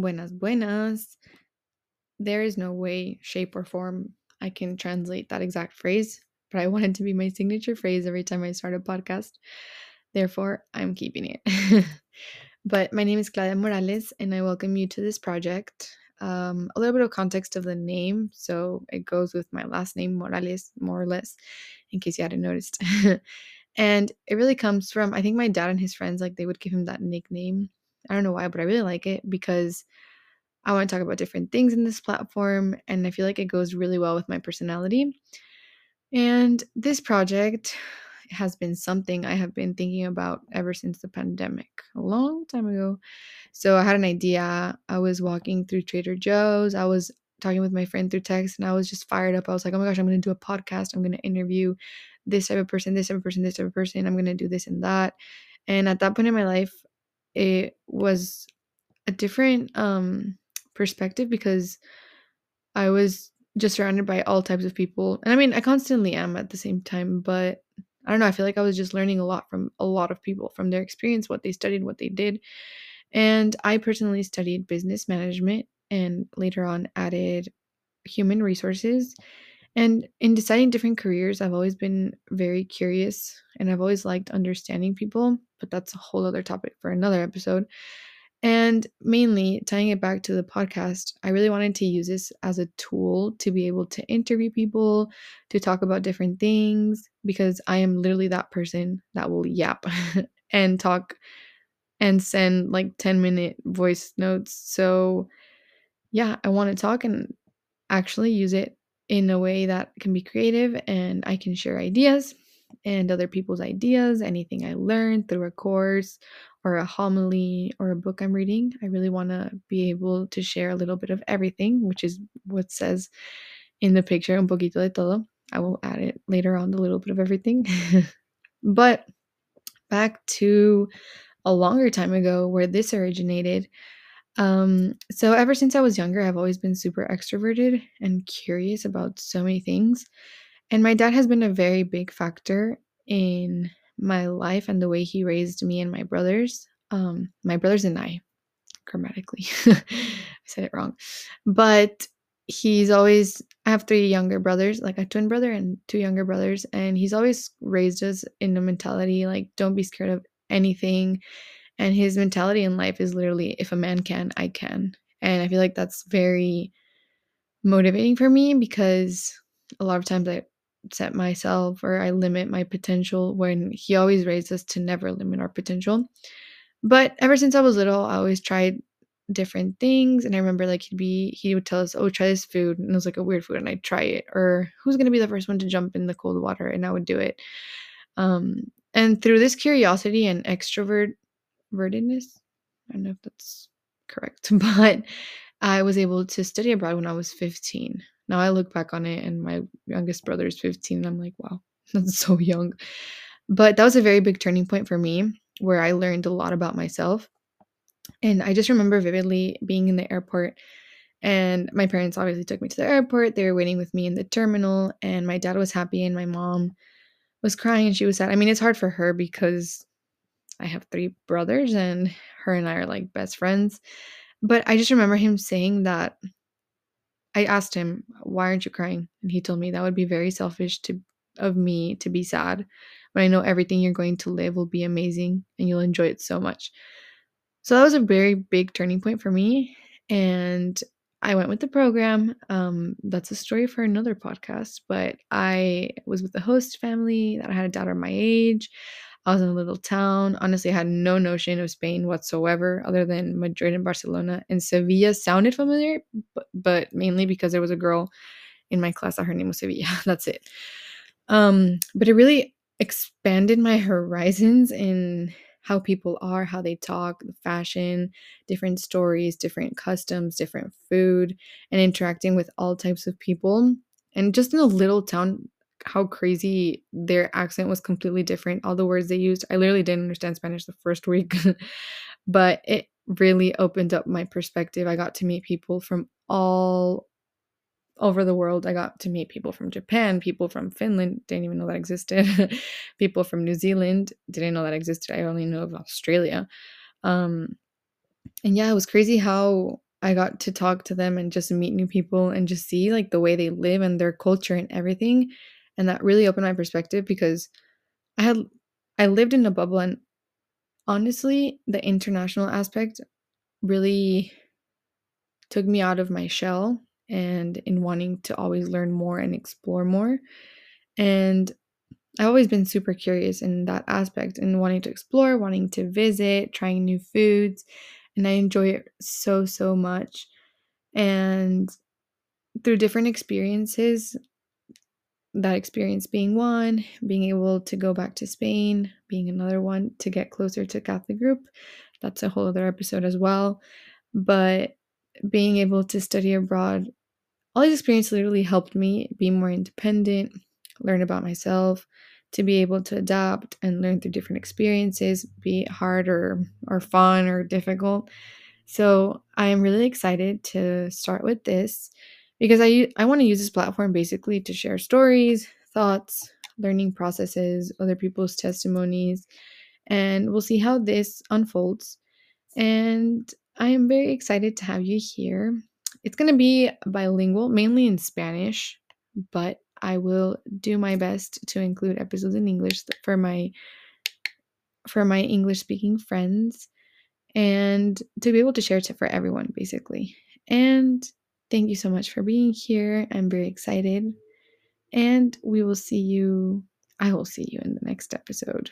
Buenas, buenas. There is no way, shape, or form I can translate that exact phrase, but I want it to be my signature phrase every time I start a podcast. Therefore, I'm keeping it. but my name is Claudia Morales, and I welcome you to this project. Um, a little bit of context of the name, so it goes with my last name, Morales, more or less, in case you hadn't noticed. and it really comes from, I think my dad and his friends, like, they would give him that nickname. I don't know why, but I really like it because I want to talk about different things in this platform, and I feel like it goes really well with my personality. And this project has been something I have been thinking about ever since the pandemic, a long time ago. So I had an idea. I was walking through Trader Joe's. I was talking with my friend through text, and I was just fired up. I was like, oh my gosh, I'm going to do a podcast. I'm going to interview this type of person, this type of person, this type of person. I'm going to do this and that. And at that point in my life, it was a different um perspective because I was just surrounded by all types of people. And I mean, I constantly am at the same time, but I don't know, I feel like I was just learning a lot from a lot of people, from their experience, what they studied, what they did. And I personally studied business management and later on added human resources. And in deciding different careers, I've always been very curious and I've always liked understanding people, but that's a whole other topic for another episode. And mainly tying it back to the podcast, I really wanted to use this as a tool to be able to interview people, to talk about different things, because I am literally that person that will yap and talk and send like 10 minute voice notes. So, yeah, I want to talk and actually use it in a way that can be creative and I can share ideas and other people's ideas, anything I learned through a course or a homily or a book I'm reading. I really want to be able to share a little bit of everything, which is what says in the picture, un poquito de todo. I will add it later on, a little bit of everything. but back to a longer time ago where this originated. Um, so ever since I was younger, I've always been super extroverted and curious about so many things. And my dad has been a very big factor in my life and the way he raised me and my brothers. Um, my brothers and I, grammatically, I said it wrong. But he's always, I have three younger brothers, like a twin brother and two younger brothers. And he's always raised us in the mentality like, don't be scared of anything. And his mentality in life is literally, if a man can, I can. And I feel like that's very motivating for me because a lot of times I set myself or I limit my potential when he always raised us to never limit our potential. But ever since I was little, I always tried different things. And I remember like he'd be, he would tell us, oh, try this food. And it was like a weird food. And I'd try it. Or who's going to be the first one to jump in the cold water? And I would do it. Um, and through this curiosity and extrovert vertedness, I don't know if that's correct, but I was able to study abroad when I was 15. Now I look back on it and my youngest brother is 15 and I'm like, wow, that's so young. But that was a very big turning point for me where I learned a lot about myself. And I just remember vividly being in the airport and my parents obviously took me to the airport. They were waiting with me in the terminal and my dad was happy and my mom was crying and she was sad. I mean, it's hard for her because I have three brothers and her and I are like best friends. But I just remember him saying that I asked him, "Why aren't you crying?" And he told me that would be very selfish to of me to be sad when I know everything you're going to live will be amazing and you'll enjoy it so much. So that was a very big turning point for me and I went with the program. Um, that's a story for another podcast, but I was with the host family that I had a daughter my age. I was in a little town. Honestly, I had no notion of Spain whatsoever, other than Madrid and Barcelona. And Sevilla sounded familiar, but, but mainly because there was a girl in my class that her name was Sevilla. That's it. Um, but it really expanded my horizons in how people are, how they talk, fashion, different stories, different customs, different food, and interacting with all types of people. And just in a little town how crazy their accent was completely different. All the words they used, I literally didn't understand Spanish the first week, but it really opened up my perspective. I got to meet people from all over the world. I got to meet people from Japan, people from Finland, didn't even know that existed, people from New Zealand, didn't know that existed. I only know of Australia. Um, and yeah, it was crazy how I got to talk to them and just meet new people and just see like the way they live and their culture and everything. And that really opened my perspective because I had I lived in a bubble and honestly, the international aspect really took me out of my shell and in wanting to always learn more and explore more. And I've always been super curious in that aspect and wanting to explore, wanting to visit, trying new foods, and I enjoy it so so much. And through different experiences, that experience being one, being able to go back to Spain, being another one to get closer to Catholic group. That's a whole other episode as well. But being able to study abroad, all these experiences literally helped me be more independent, learn about myself, to be able to adapt and learn through different experiences, be it hard or, or fun or difficult. So I am really excited to start with this because I I want to use this platform basically to share stories, thoughts, learning processes, other people's testimonies, and we'll see how this unfolds. And I am very excited to have you here. It's going to be bilingual, mainly in Spanish, but I will do my best to include episodes in English for my for my English speaking friends and to be able to share it for everyone basically. And thank you so much for being here. I'm very excited. And we will see you I will see you in the next episode.